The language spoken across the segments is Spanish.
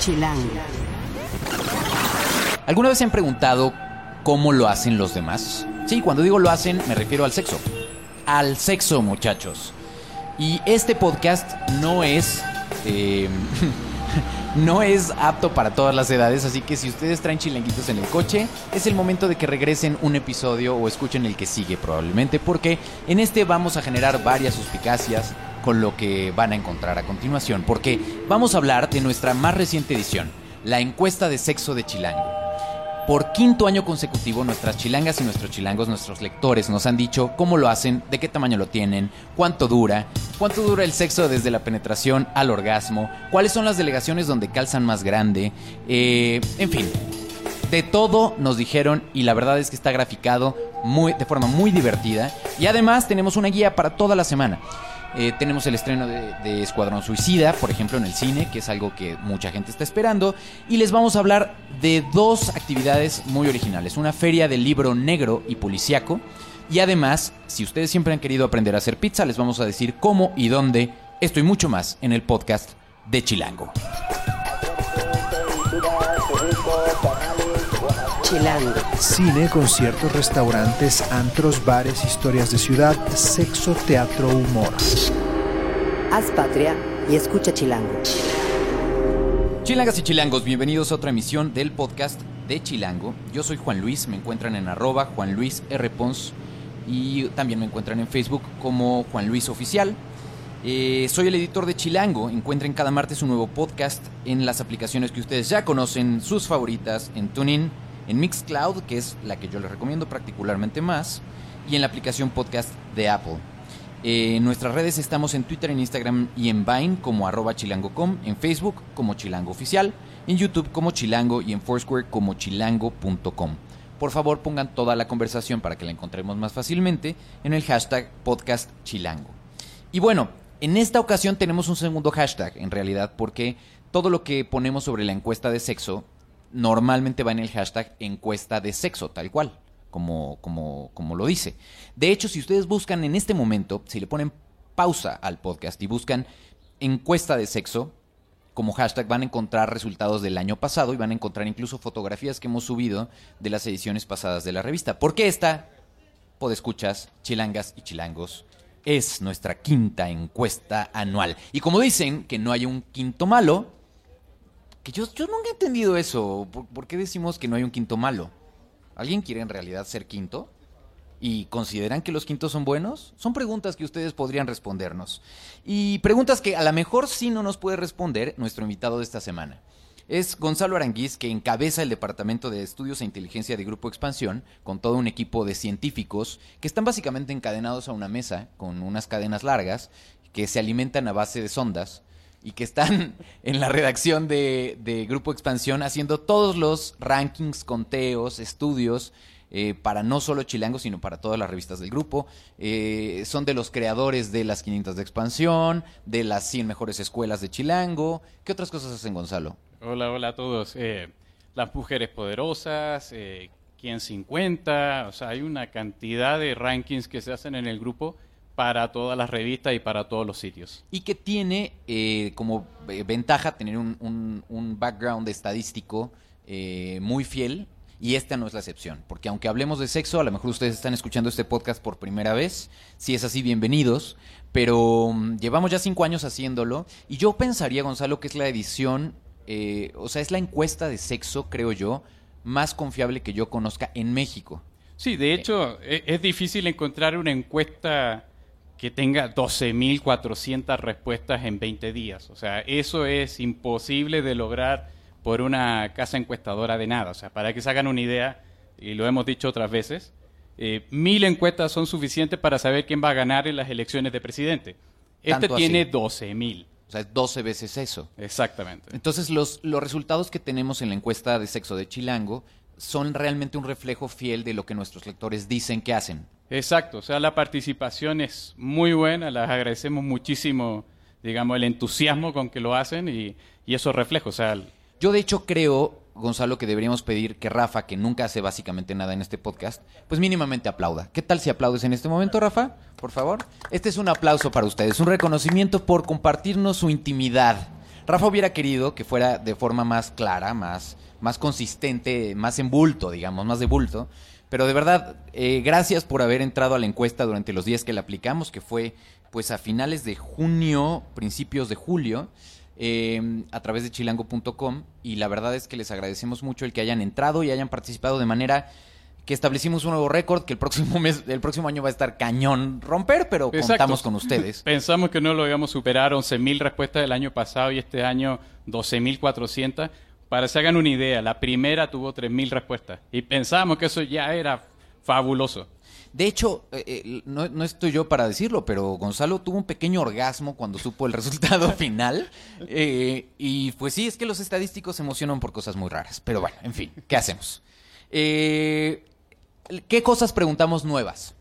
Chilango. ¿Alguna vez se han preguntado cómo lo hacen los demás? Sí, cuando digo lo hacen me refiero al sexo. Al sexo, muchachos. Y este podcast no es... eh, no es apto para todas las edades, así que si ustedes traen chilanguitos en el coche, es el momento de que regresen un episodio o escuchen el que sigue probablemente, porque en este vamos a generar varias suspicacias con lo que van a encontrar a continuación, porque vamos a hablar de nuestra más reciente edición, la encuesta de sexo de Chilango. Por quinto año consecutivo, nuestras chilangas y nuestros chilangos, nuestros lectores, nos han dicho cómo lo hacen, de qué tamaño lo tienen, cuánto dura, cuánto dura el sexo desde la penetración al orgasmo, cuáles son las delegaciones donde calzan más grande, eh, en fin. De todo nos dijeron y la verdad es que está graficado muy, de forma muy divertida. Y además tenemos una guía para toda la semana. Eh, tenemos el estreno de, de Escuadrón Suicida, por ejemplo, en el cine, que es algo que mucha gente está esperando. Y les vamos a hablar de dos actividades muy originales. Una feria del libro negro y policiaco. Y además, si ustedes siempre han querido aprender a hacer pizza, les vamos a decir cómo y dónde. Esto y mucho más en el podcast de Chilango. Chilango. Cine, conciertos, restaurantes, antros, bares, historias de ciudad, sexo, teatro, humor. Haz patria y escucha Chilango. Chilangas y chilangos, bienvenidos a otra emisión del podcast de Chilango. Yo soy Juan Luis, me encuentran en arroba Juan Luis R. Pons y también me encuentran en Facebook como Juan Luis Oficial. Eh, soy el editor de Chilango. Encuentren cada martes un nuevo podcast en las aplicaciones que ustedes ya conocen, sus favoritas, en TuneIn, en Mixcloud, que es la que yo les recomiendo particularmente más, y en la aplicación podcast de Apple. Eh, en nuestras redes estamos en Twitter, en Instagram y en Vine como arroba chilango.com, en Facebook como Chilango Oficial, en YouTube como Chilango y en Foursquare como chilango.com. Por favor pongan toda la conversación para que la encontremos más fácilmente en el hashtag podcast chilango. Y bueno, en esta ocasión tenemos un segundo hashtag en realidad porque todo lo que ponemos sobre la encuesta de sexo normalmente va en el hashtag encuesta de sexo, tal cual, como, como, como lo dice. De hecho, si ustedes buscan en este momento, si le ponen pausa al podcast y buscan encuesta de sexo, como hashtag van a encontrar resultados del año pasado y van a encontrar incluso fotografías que hemos subido de las ediciones pasadas de la revista. Porque esta, podescuchas, chilangas y chilangos, es nuestra quinta encuesta anual. Y como dicen que no hay un quinto malo, que yo, yo nunca he entendido eso. ¿Por, por qué decimos que no hay un quinto malo? ¿Alguien quiere en realidad ser quinto? ¿Y consideran que los quintos son buenos? Son preguntas que ustedes podrían respondernos. Y preguntas que a lo mejor sí no nos puede responder nuestro invitado de esta semana. Es Gonzalo Aranguiz, que encabeza el Departamento de Estudios e Inteligencia de Grupo Expansión, con todo un equipo de científicos que están básicamente encadenados a una mesa con unas cadenas largas que se alimentan a base de sondas y que están en la redacción de, de Grupo Expansión haciendo todos los rankings, conteos, estudios eh, para no solo Chilango, sino para todas las revistas del grupo. Eh, son de los creadores de las 500 de expansión, de las 100 mejores escuelas de Chilango. ¿Qué otras cosas hacen, Gonzalo? Hola, hola a todos. Eh, las mujeres poderosas, eh, quién 50, o sea, hay una cantidad de rankings que se hacen en el grupo para todas las revistas y para todos los sitios. Y que tiene eh, como eh, ventaja tener un, un- un background estadístico eh, muy fiel. Y esta no es la excepción, porque aunque hablemos de sexo, a lo mejor ustedes están escuchando este podcast por primera vez. Si es así, bienvenidos. Pero mm, llevamos ya cinco años haciéndolo. Y yo pensaría, Gonzalo, que es la edición, eh, o sea, es la encuesta de sexo, creo yo, más confiable que yo conozca en México. Sí, de hecho, e- es difícil encontrar una encuesta que tenga 12.400 respuestas en 20 días. O sea, eso es imposible de lograr por una casa encuestadora de nada. O sea, para que se hagan una idea, y lo hemos dicho otras veces, eh, mil encuestas son suficientes para saber quién va a ganar en las elecciones de presidente. Este tiene 12.000. O sea, es 12 veces eso. Exactamente. Entonces, los, los resultados que tenemos en la encuesta de sexo de Chilango son realmente un reflejo fiel de lo que nuestros lectores dicen que hacen. Exacto, o sea, la participación es muy buena, les agradecemos muchísimo, digamos, el entusiasmo con que lo hacen y, y eso refleja, o sea, Yo, de hecho, creo, Gonzalo, que deberíamos pedir que Rafa, que nunca hace básicamente nada en este podcast, pues mínimamente aplauda. ¿Qué tal si aplaudes en este momento, Rafa? Por favor. Este es un aplauso para ustedes, un reconocimiento por compartirnos su intimidad. Rafa hubiera querido que fuera de forma más clara, más, más consistente, más en bulto, digamos, más de bulto. Pero de verdad, eh, gracias por haber entrado a la encuesta durante los días que la aplicamos, que fue pues a finales de junio, principios de julio, eh, a través de chilango.com. Y la verdad es que les agradecemos mucho el que hayan entrado y hayan participado de manera que establecimos un nuevo récord que el próximo mes, el próximo año va a estar cañón romper, pero Exacto. contamos con ustedes. Pensamos que no lo íbamos a superar, 11.000 respuestas del año pasado y este año 12.400. Para que se hagan una idea, la primera tuvo 3.000 respuestas y pensábamos que eso ya era fabuloso. De hecho, eh, eh, no, no estoy yo para decirlo, pero Gonzalo tuvo un pequeño orgasmo cuando supo el resultado final. Eh, y pues sí, es que los estadísticos se emocionan por cosas muy raras. Pero bueno, en fin, ¿qué hacemos? Eh, ¿Qué cosas preguntamos nuevas?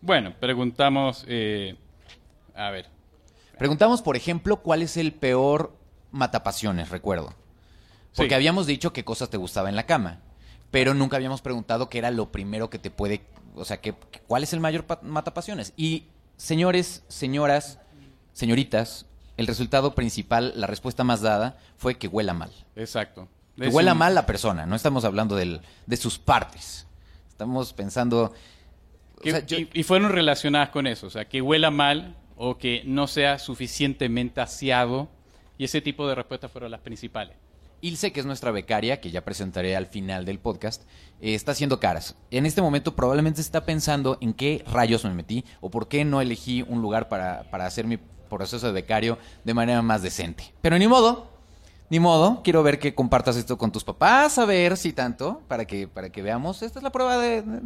Bueno, preguntamos, a ver, Preguntamos, por ejemplo, cuál es el peor matapasiones, recuerdo. Porque Sí. habíamos dicho qué cosas te gustaba en la cama, pero nunca habíamos preguntado qué era lo primero que te puede, o sea, que, cuál es el mayor pa- matapasiones. Y señores, señoras, señoritas, el resultado principal, la respuesta más dada fue que huela mal. exacto. Que Es huela un- mal la persona, no estamos hablando del- de sus partes. Estamos pensando... o que- sea, yo- y, y fueron relacionadas con eso, o sea, que huela mal o que no sea suficientemente aseado y ese tipo de respuestas fueron las principales. Ilse, que es nuestra becaria, que ya presentaré al final del podcast, eh, está haciendo caras. En este momento probablemente está pensando en qué rayos me metí o por qué no elegí un lugar para, para hacer mi proceso de becario de manera más decente. Pero ni modo, ni modo. Quiero ver que compartas esto con tus papás, a ver si tanto, para que, para que veamos. Esta es la prueba de... de-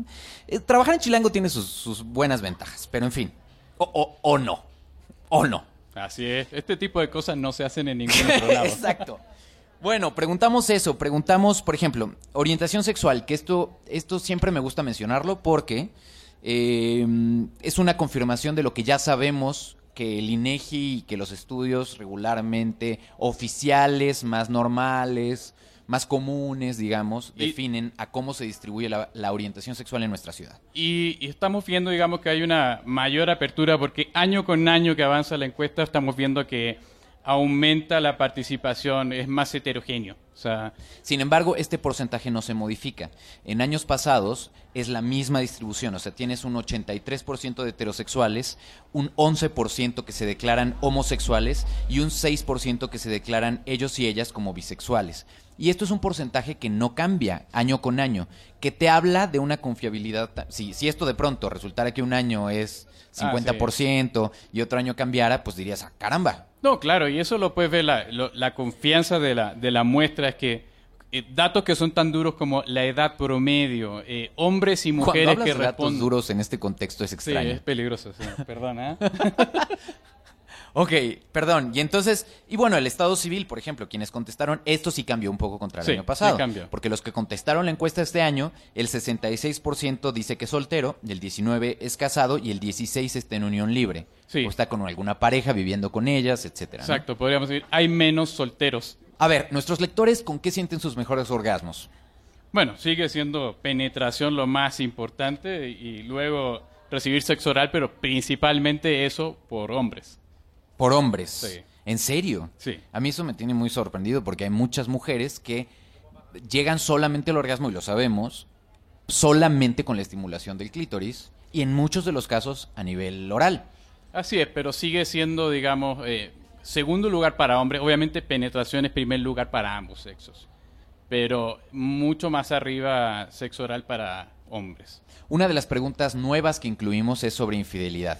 eh, trabajar en Chilango tiene sus, sus buenas ventajas, pero en fin. O, o, o no. O no. Así es, este tipo de cosas no se hacen en ningún otro lado. Exacto. Bueno, preguntamos eso, preguntamos, por ejemplo, orientación sexual, que esto, esto siempre me gusta mencionarlo porque eh, es una confirmación de lo que ya sabemos que el INEGI y que los estudios regularmente oficiales, más normales, más comunes, digamos, Y- definen a cómo se distribuye la, la orientación sexual en nuestra ciudad. Y, y estamos viendo, digamos, que hay una mayor apertura porque año con año que avanza la encuesta estamos viendo que aumenta la participación, es más heterogéneo. O sea, Sin embargo, este porcentaje no se modifica. En años pasados es la misma distribución, o sea, tienes un 83% de heterosexuales, un 11% que se declaran homosexuales y un 6% que se declaran ellos y ellas como bisexuales. Y esto es un porcentaje que no cambia año con año, que te habla de una confiabilidad. Si, si esto de pronto resultara que un año es Ah, 50% y otro año cambiara, pues dirías, ah, caramba, no, claro, y eso lo puedes ver, la, lo- la confianza de la, de la muestra es que eh, datos que son tan duros como la edad promedio, eh, hombres y Cuando mujeres hablas que de datos responden... duros en este contexto es Sí, extraño. es peligroso, sí, perdona. Ok, perdón. Y entonces, y bueno, el Estado Civil, por ejemplo, quienes contestaron, esto sí cambió un poco contra el Sí, año pasado. sí. Porque los que contestaron la encuesta este año, el 66% dice que es soltero, el 19% es casado y el 16% está en unión libre. Sí. O está con alguna pareja viviendo con ellas, etcétera. ¿no? Exacto, podríamos decir, hay menos solteros. A ver, nuestros lectores, ¿con qué sienten sus mejores orgasmos? Bueno, sigue siendo penetración lo más importante y luego recibir sexo oral, pero principalmente eso por hombres. Por hombres. Sí. ¿En serio? Sí. A mí eso me tiene muy sorprendido porque hay muchas mujeres que llegan solamente al orgasmo, y lo sabemos, solamente con la estimulación del clítoris y en muchos de los casos a nivel oral. Así es, pero sigue siendo, digamos, eh, segundo lugar para hombres. Obviamente penetración es primer lugar para ambos sexos, pero mucho más arriba sexo oral para hombres. Una de las preguntas nuevas que incluimos es sobre infidelidad.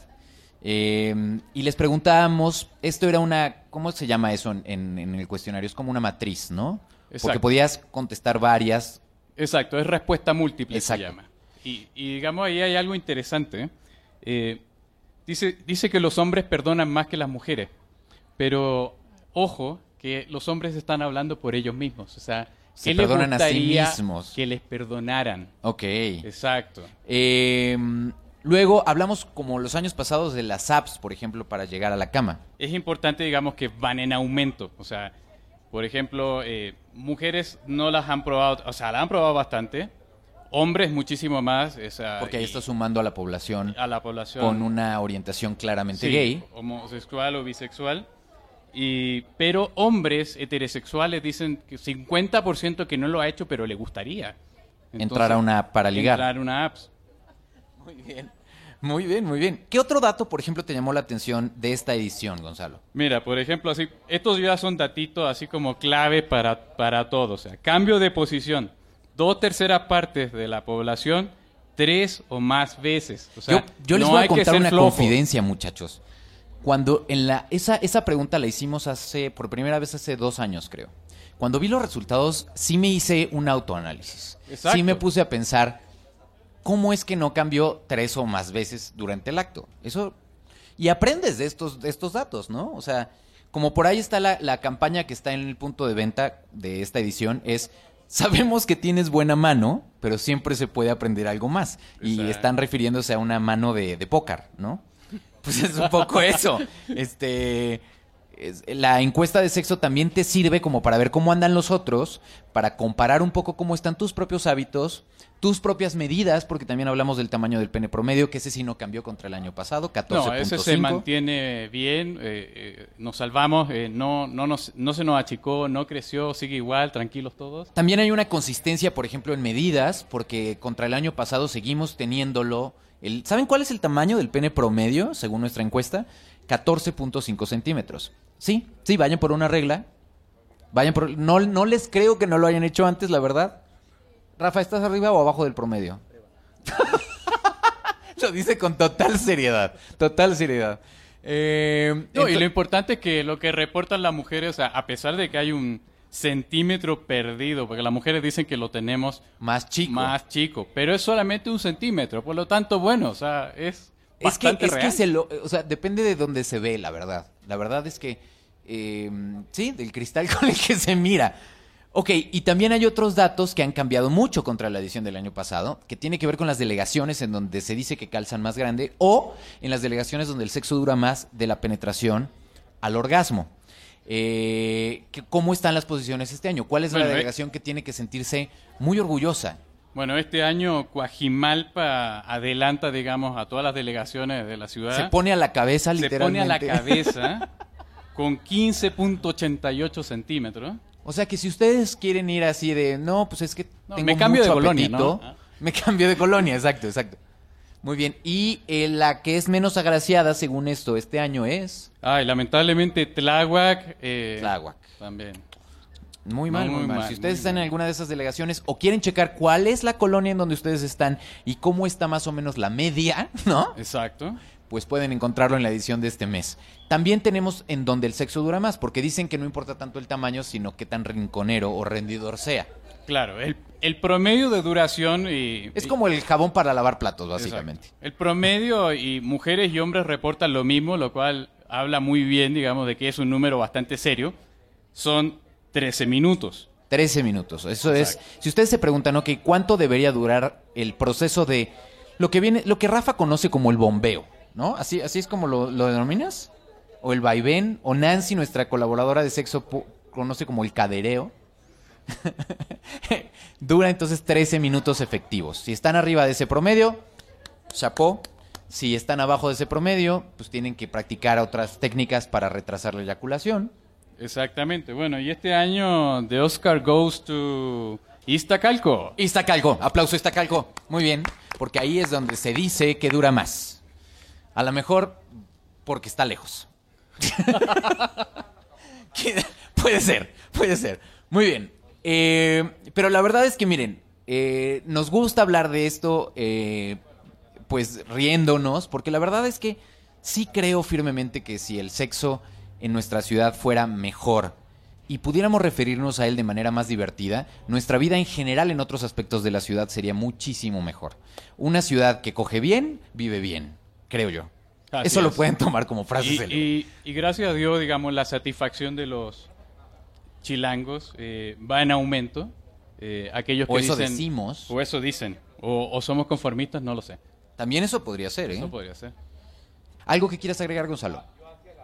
Eh, y les preguntábamos, esto era una, ¿cómo se llama eso en, el cuestionario? Es como una matriz, ¿no? Porque podías contestar varias. Exacto, es respuesta múltiple Exacto. se llama. Y, y, digamos, ahí hay algo interesante. Eh, dice, dice que los hombres perdonan más que las mujeres, pero ojo, que los hombres están hablando por ellos mismos. O sea, Se ¿qué les perdonan a sí mismos. que les perdonaran? Ok. Exacto. Eh, luego hablamos como los años pasados de las apps, por ejemplo, para llegar a la cama. Es importante, digamos, que van en aumento. O sea, por ejemplo, eh, mujeres no las han probado, o sea, las han probado bastante. Hombres muchísimo más. o sea, Porque ahí y- está sumando a la población a la población con una orientación claramente Sí, gay. homosexual o bisexual. Y, pero hombres heterosexuales dicen que 50% que no lo ha hecho, pero le gustaría. entrar a una app para ligar. Entrar a una app. Muy bien. Muy bien, muy bien. ¿Qué otro dato, por ejemplo, te llamó la atención de esta edición, Gonzalo? Mira, por ejemplo, así, estos ya son datitos así como clave para, para todo. O sea, cambio de posición. Dos terceras partes de la población, tres o más veces. O sea, yo, yo les no voy a contar una flojo. confidencia, muchachos. Cuando en la esa esa pregunta la hicimos hace por primera vez hace dos años, creo. Cuando vi los resultados, sí me hice un autoanálisis. Exacto. Sí me puse a pensar cómo es que no cambió tres o más veces durante el acto. Eso y aprendes de estos de estos datos, ¿no? O sea, como por ahí está la, la campaña que está en el punto de venta de esta edición es Sabemos que tienes buena mano, pero siempre se puede aprender algo más. Y están refiriéndose a una mano de, de póker, ¿no? Pues es un poco eso. Este, es- la encuesta de sexo también te sirve como para ver cómo andan los otros, para comparar un poco cómo están tus propios hábitos, tus propias medidas, porque también hablamos del tamaño del pene promedio, que ese sí no cambió contra el año pasado, 14.5. No, ese se mantiene bien, eh, eh, nos salvamos, eh, no, no, nos, no se nos achicó, no creció, sigue igual, tranquilos todos. También hay una consistencia, por ejemplo, en medidas, porque contra el año pasado seguimos teniéndolo. El, ¿Saben cuál es el tamaño del pene promedio, según nuestra encuesta? 14.5 centímetros. Sí, sí, vayan por una regla. Vayan por. No, no les creo que no lo hayan hecho antes, la verdad. Rafa, ¿estás arriba o abajo del promedio? lo dice con total seriedad. Total seriedad. Eh, No, y lo importante es que lo que reportan las mujeres, o sea, a pesar de que hay un centímetro perdido, porque las mujeres dicen que lo tenemos más chico. más chico, pero es solamente un centímetro, por lo tanto, bueno, o sea, es Es que, es que se lo, o sea, depende de dónde se ve, la verdad. La verdad es que, eh, sí, del cristal con el que se mira. Ok, y también hay otros datos que han cambiado mucho contra la edición del año pasado, que tiene que ver con las delegaciones en donde se dice que calzan más grande o en las delegaciones donde el sexo dura más de la penetración al orgasmo. Eh, ¿Cómo están las posiciones este año? ¿Cuál es Bueno, la eh- delegación que tiene que sentirse muy orgullosa? Bueno, este año Coajimalpa adelanta, digamos, a todas las delegaciones de la ciudad. Se pone a la cabeza, Se literalmente. pone a la cabeza con 15.88 centímetros. O sea que si ustedes quieren ir así de, no, pues es que No, tengo me cambio de mucho colonia, apetito", ¿no? Ah. Me cambio de colonia, exacto, exacto. Muy bien. Y eh, la que es menos agraciada, según esto, este año es Ay, lamentablemente Tláhuac. eh, Tláhuac. También. Muy mal, muy, muy mal. mal, Si ustedes están en alguna de esas delegaciones o quieren checar cuál es la colonia en donde ustedes están y cómo está más o menos la media, ¿no? Exacto. Pues pueden encontrarlo en la edición de este mes. También tenemos en donde el sexo dura más, porque dicen que no importa tanto el tamaño, sino qué tan rinconero o rendidor sea. Claro, el, el promedio de duración y... Es y- como el jabón para lavar platos, básicamente. Exacto. El promedio y mujeres y hombres reportan lo mismo, lo cual habla muy bien, digamos, de que es un número bastante serio. Son 13 minutos. 13 minutos. Eso Exacto. es. Si ustedes se preguntan, ok, ¿cuánto debería durar el proceso de lo que viene, lo que Rafa conoce como el bombeo, ¿no? Así, así es como lo, lo denominas. O el vaivén, o Nancy, nuestra colaboradora de sexo, conoce como el cadereo. Dura entonces 13 minutos efectivos. Si están arriba de ese promedio, chapó. Si están abajo de ese promedio, pues tienen que practicar otras técnicas para retrasar la eyaculación. Exactamente. Bueno, y este año The Oscar goes to Iztacalco. Iztacalco, aplauso Iztacalco. Muy bien, porque ahí es donde se dice que dura más. A lo mejor porque está lejos. Puede ser, puede ser. Muy bien. Eh, pero la verdad es que miren, eh, nos gusta hablar de esto, eh, pues riéndonos, porque la verdad es que sí creo firmemente que si el sexo en nuestra ciudad fuera mejor y pudiéramos referirnos a él de manera más divertida, nuestra vida en general en otros aspectos de la ciudad sería muchísimo mejor. Una ciudad que coge bien, vive bien, creo yo. Así Eso lo pueden tomar como frase Y, célebre. y- y gracias a Dios, digamos, la satisfacción de los chilangos eh, va en aumento. Eh, aquellos O que eso dicen, decimos. O eso dicen. O, o somos conformistas, no lo sé. También eso podría ser, ¿eh? Eso podría ser. ¿Algo que quieras agregar, Gonzalo?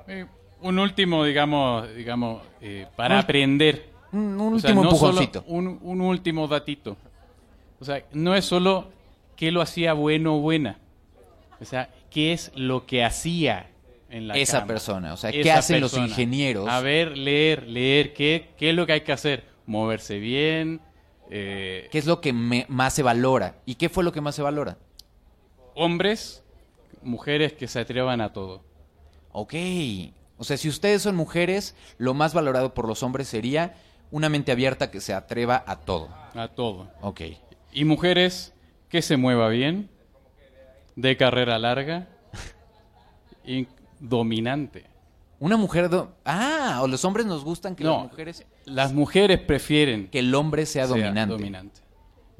Eh, un último, digamos, digamos eh, para Un- aprender. Un, un O sea, último no empujoncito. un, un último datito. O sea, no es solo qué lo hacía bueno o buena. O sea, qué es lo que hacía en la Esa cama. persona, o sea, ¿qué Esa hacen los ingenieros? A ver, leer, leer, ¿qué, qué es lo que hay que hacer? Moverse bien, eh, ¿Qué es lo que me- más se valora? ¿Y qué fue lo que más se valora? hombres, mujeres que se atrevan a todo. Ok. O sea, si ustedes son mujeres, lo más valorado por los hombres sería una mente abierta que se atreva a todo. A todo. Ok. Y mujeres que se mueva bien, de carrera larga y dominante. Una mujer... do- Ah, o los hombres nos gustan que No, las mujeres... las mujeres prefieren Que el hombre sea, sea dominante. dominante.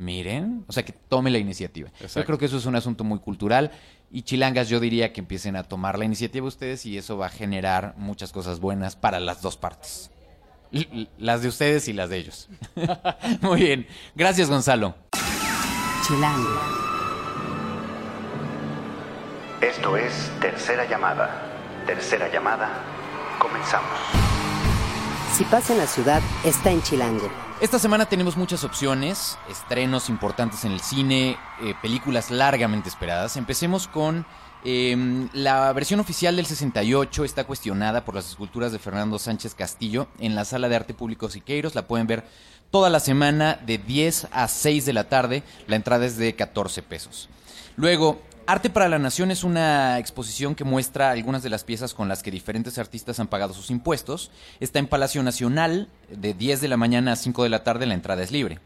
Miren, o sea, que tome la iniciativa. Yo creo que eso es un asunto muy cultural y chilangas yo diría que empiecen a tomar la iniciativa ustedes y eso va a generar muchas cosas buenas para las dos partes. L- las de ustedes y las de ellos. muy bien. Gracias, Gonzalo. Chilango. Esto es Tercera Llamada. Tercera Llamada. Comenzamos. Si pasa en la ciudad, está en Chilango. Esta semana tenemos muchas opciones, estrenos importantes en el cine, eh, películas largamente esperadas. Empecemos con eh, la versión oficial del 68, está cuestionada por las esculturas de Fernando Sánchez Castillo en la Sala de Arte Público Siqueiros. La pueden ver toda la semana de 10 a 6 de la tarde. La entrada es de 14 pesos. Luego, Arte para la Nación es una exposición que muestra algunas de las piezas con las que diferentes artistas han pagado sus impuestos. Está en Palacio Nacional de 10 de la mañana a 5 de la tarde, la entrada es libre.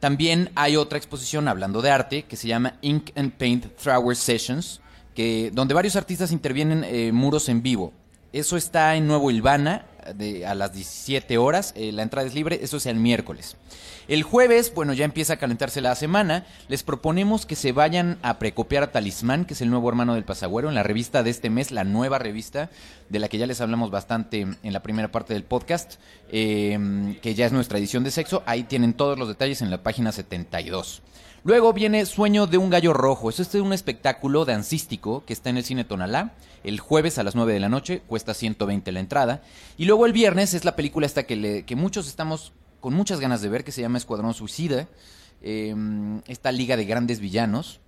También hay otra exposición hablando de arte que se llama Ink and Paint Thrower Sessions, que, donde varios artistas intervienen eh, muros en vivo. Eso está en Nuevo Ilvana a las 17 horas. eh, la entrada es libre, eso es el miércoles. El jueves, bueno, ya empieza a calentarse la semana. Les proponemos que se vayan a precopiar a Talismán, que es el nuevo hermano del Pasagüero, en la revista de este mes, la nueva revista, de la que ya les hablamos bastante en la primera parte del podcast, eh, que ya es nuestra edición de sexo. Ahí tienen todos los detalles en la página 72. Luego viene Sueño de un gallo rojo. Eso es un espectáculo dancístico que está en el cine Tonalá. El jueves a las 9 de la noche cuesta 120 la entrada. Y luego el viernes es la película esta que, le- que muchos estamos con muchas ganas de ver, que se llama Escuadrón Suicida. Eh, esta liga de grandes villanos.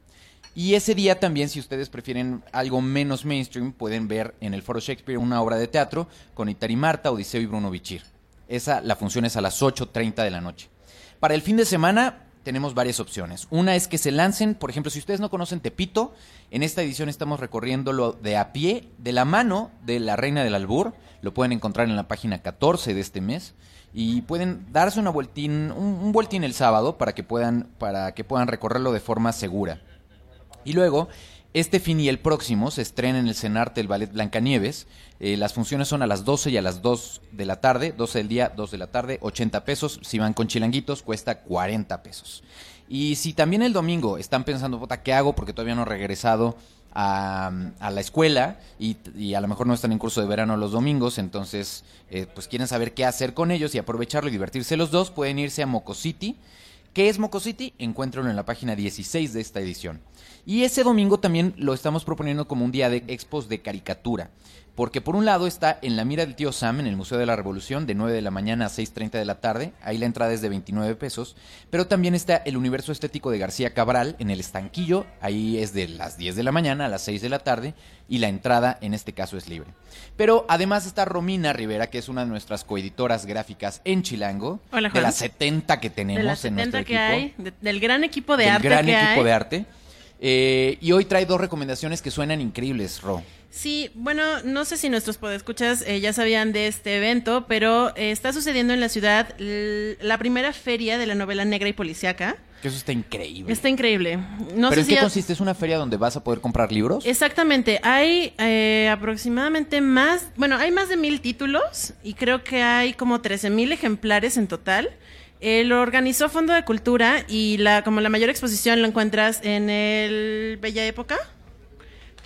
Y ese día también, si ustedes prefieren algo menos mainstream, pueden ver en el Foro Shakespeare una obra de teatro con Itari Marta, Odiseo y Bruno Bichir. Esa, la función es a las 8.30 de la noche. Para el fin de semana tenemos varias opciones. Una es que se lancen, por ejemplo, si ustedes no conocen Tepito, en esta edición estamos recorriéndolo de a pie, de la mano de la Reina del Albur. Lo pueden encontrar en la página 14 de este mes. Y pueden darse una vueltín, un, un vueltín el sábado para que puedan, para que puedan recorrerlo de forma segura. Y luego, este fin y el próximo se estrena en el Cenarte el Ballet Blancanieves. Eh, las funciones son a las 12 y a las 2 de la tarde, 12 del día, 2 de la tarde, 80 pesos. Si van con chilanguitos, cuesta 40 pesos. Y si también el domingo están pensando, puta, ¿qué hago? Porque todavía no he regresado a, a la escuela y, y a lo mejor no están en curso de verano los domingos, entonces eh, pues quieren saber qué hacer con ellos y aprovecharlo y divertirse los dos, pueden irse a Moco City. ¿Qué es Moco City? En la página 16 de esta edición. Y ese domingo también lo estamos proponiendo como un día de expos de caricatura. Porque por un lado está en la mira del tío Sam en el Museo de la Revolución de 9 de la mañana a 6.30 de la tarde. Ahí la entrada es de 29 pesos. Pero también está el Universo Estético de García Cabral en el Estanquillo. Ahí es de las 10 de la mañana a las 6 de la tarde. Y la entrada en este caso es libre. Pero además está Romina Rivera, que es una de nuestras coeditoras gráficas en Chilango. Hola, de las 70 que tenemos de las en 70 nuestro que equipo hay, de- del gran equipo de del arte gran que equipo hay. de arte. Eh, y hoy trae dos recomendaciones que suenan increíbles, Ro. Sí, bueno, no sé si nuestros podescuchas eh, ya sabían de este evento, pero eh, está sucediendo en la ciudad la primera feria de la novela negra y policíaca. Que eso está increíble. Está increíble. No ¿Pero sé en si qué consiste? ¿Es una feria donde vas a poder comprar libros? Exactamente, hay eh, aproximadamente más, bueno, hay más de mil títulos y creo que hay como 13 mil ejemplares en total. Eh, lo organizó Fondo de Cultura y la, como la mayor exposición lo encuentras en el Bella Época.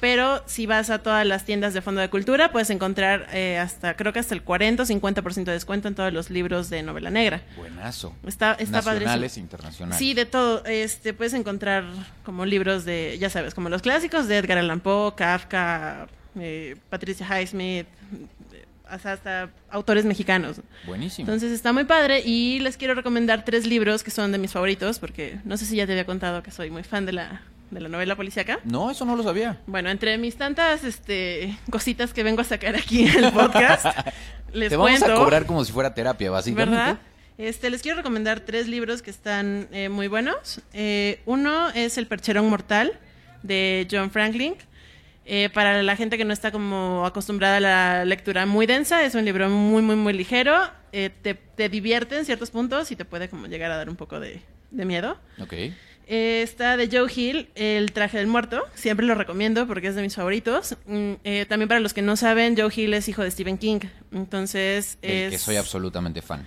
Pero si vas a todas las tiendas de Fondo de Cultura, puedes encontrar eh, hasta, creo que hasta el 40 o 50% de descuento en todos los libros de novela negra. Buenazo. Está, está Nacionales e padrísimo. internacionales. Sí, de todo. Este, puedes encontrar como libros de, ya sabes, como los clásicos de Edgar Allan Poe, Kafka, eh, Patricia Highsmith, eh, hasta, hasta autores mexicanos. Buenísimo. Entonces está muy padre y les quiero recomendar tres libros que son de mis favoritos, porque no sé si ya te había contado que soy muy fan de la de la novela policíaca. No, eso no lo sabía. Bueno, entre mis tantas este, cositas que vengo a sacar aquí en el podcast, les Te vamos cuento. a cobrar como si fuera terapia, básicamente. ¿Verdad? Este, les quiero recomendar tres libros que están eh, muy buenos. Eh, uno es El Percherón Mortal de John Franklin. Eh, para la gente que no está como acostumbrada a la lectura muy densa, es un libro muy, muy, muy ligero. Eh, te, te divierte en ciertos puntos y te puede como llegar a dar un poco de, de miedo. Ok. Eh, está de Joe Hill, El traje del muerto. Siempre lo recomiendo porque es de mis favoritos. Mm, eh, también para los que no saben, Joe Hill es hijo de Stephen King. Entonces es... que soy absolutamente fan.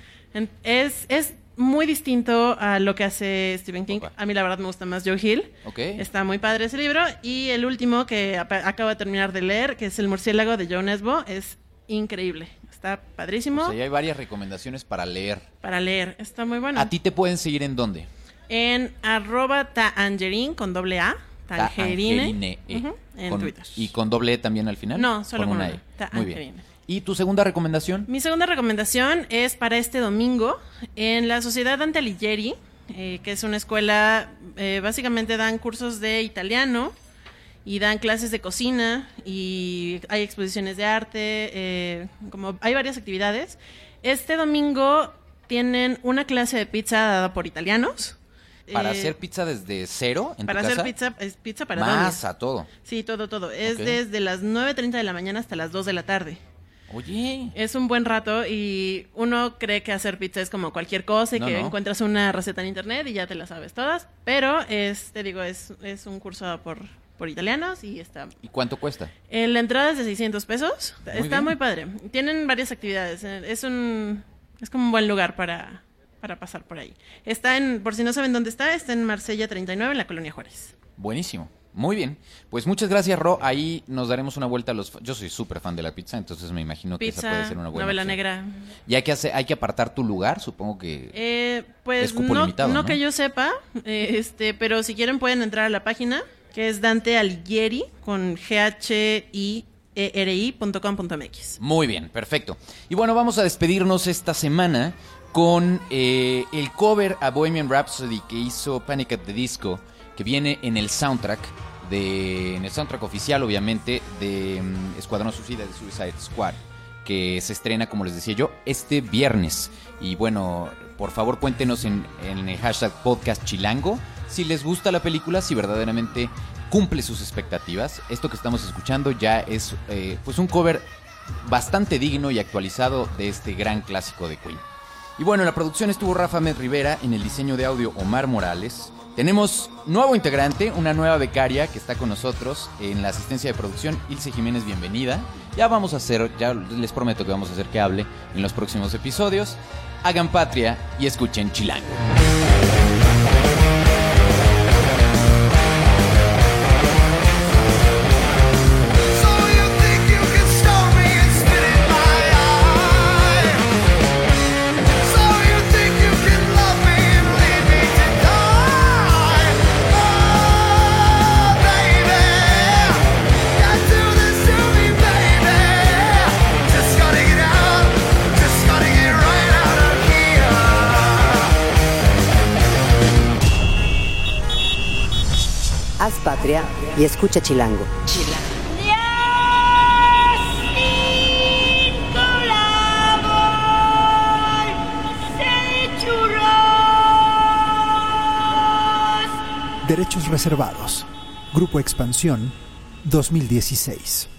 Es, es muy distinto a lo que hace Stephen King. A mí la verdad me gusta más Joe Hill. Está muy padre ese libro. Y el último que acabo de terminar de leer, que es El murciélago de Joe Nesbo, es increíble. Está padrísimo O sea, ya hay varias recomendaciones para leer. para leer. Está muy bueno. ¿A ti te pueden seguir en dónde? En arroba taangerin con doble A. Tangerine. Tangerine, eh, en con- Twitter. ¿Y con doble E también al final? No, solo con una una. E. Muy bien. Tangerine. ¿Y tu segunda recomendación? Mi segunda recomendación es para este domingo en la Sociedad Dante Alighieri, eh, que es una escuela, eh, básicamente dan cursos de italiano y dan clases de cocina y hay exposiciones de arte, eh, como hay varias actividades. Este domingo tienen una clase de pizza dada por italianos. ¿Para Eh, hacer pizza desde cero en para tu hacer casa? pizza, es pizza para Más dones. a todo. Sí, todo, todo. Es desde las 9.30 de la mañana hasta las 2 de la tarde. Oye, Es un buen rato y uno cree que hacer pizza es como cualquier cosa y No, que no. encuentras una receta en internet y ya te la sabes todas. Pero es, te digo, es, es un curso por, por italianos y está. ¿y cuánto cuesta? Eh, La entrada es de 600 pesos. Muy está bien. muy padre. Tienen varias actividades. Es un es como un buen lugar para, para pasar por ahí. Está en, por si no saben dónde está, está en Marsella 39 en la Colonia Juárez. Buenísimo. Muy bien. Pues muchas gracias, Ro. Ahí nos daremos una vuelta a los... Yo soy súper fan de la pizza, entonces me imagino que esa puede ser una buena novela opción. negra. Y hay que, hacer, hay que apartar tu lugar, supongo que... Eh, pues Es cupo no, limitado, no ¿no? que yo sepa, eh, este, pero si quieren pueden entrar a la página que es Dante Alighieri con g h i e. Muy bien, perfecto. Y bueno, vamos a despedirnos esta semana con eh, el cover a Bohemian Rhapsody que hizo Panic at the Disco, que viene en el soundtrack de, en el soundtrack oficial, obviamente, de mm, Escuadrón Suicida de Suicide Squad, que se estrena, como les decía yo, este viernes. Y bueno, por favor cuéntenos en, el hashtag podcast chilango si les gusta la película, si verdaderamente cumple sus expectativas. Esto que estamos escuchando ya es eh, pues un cover bastante digno y actualizado de este gran clásico de Queen. Y bueno, en la producción estuvo Rafa Med Rivera, en el diseño de audio Omar Morales. Tenemos nuevo integrante, una nueva becaria que está con nosotros en la asistencia de producción, Ilse Jiménez, bienvenida. Ya vamos a hacer, ya les prometo que vamos a hacer que hable en los próximos episodios. Hagan patria y escuchen Chilango. Y escucha Chilango. Derechos reservados. Grupo Expansión 2016.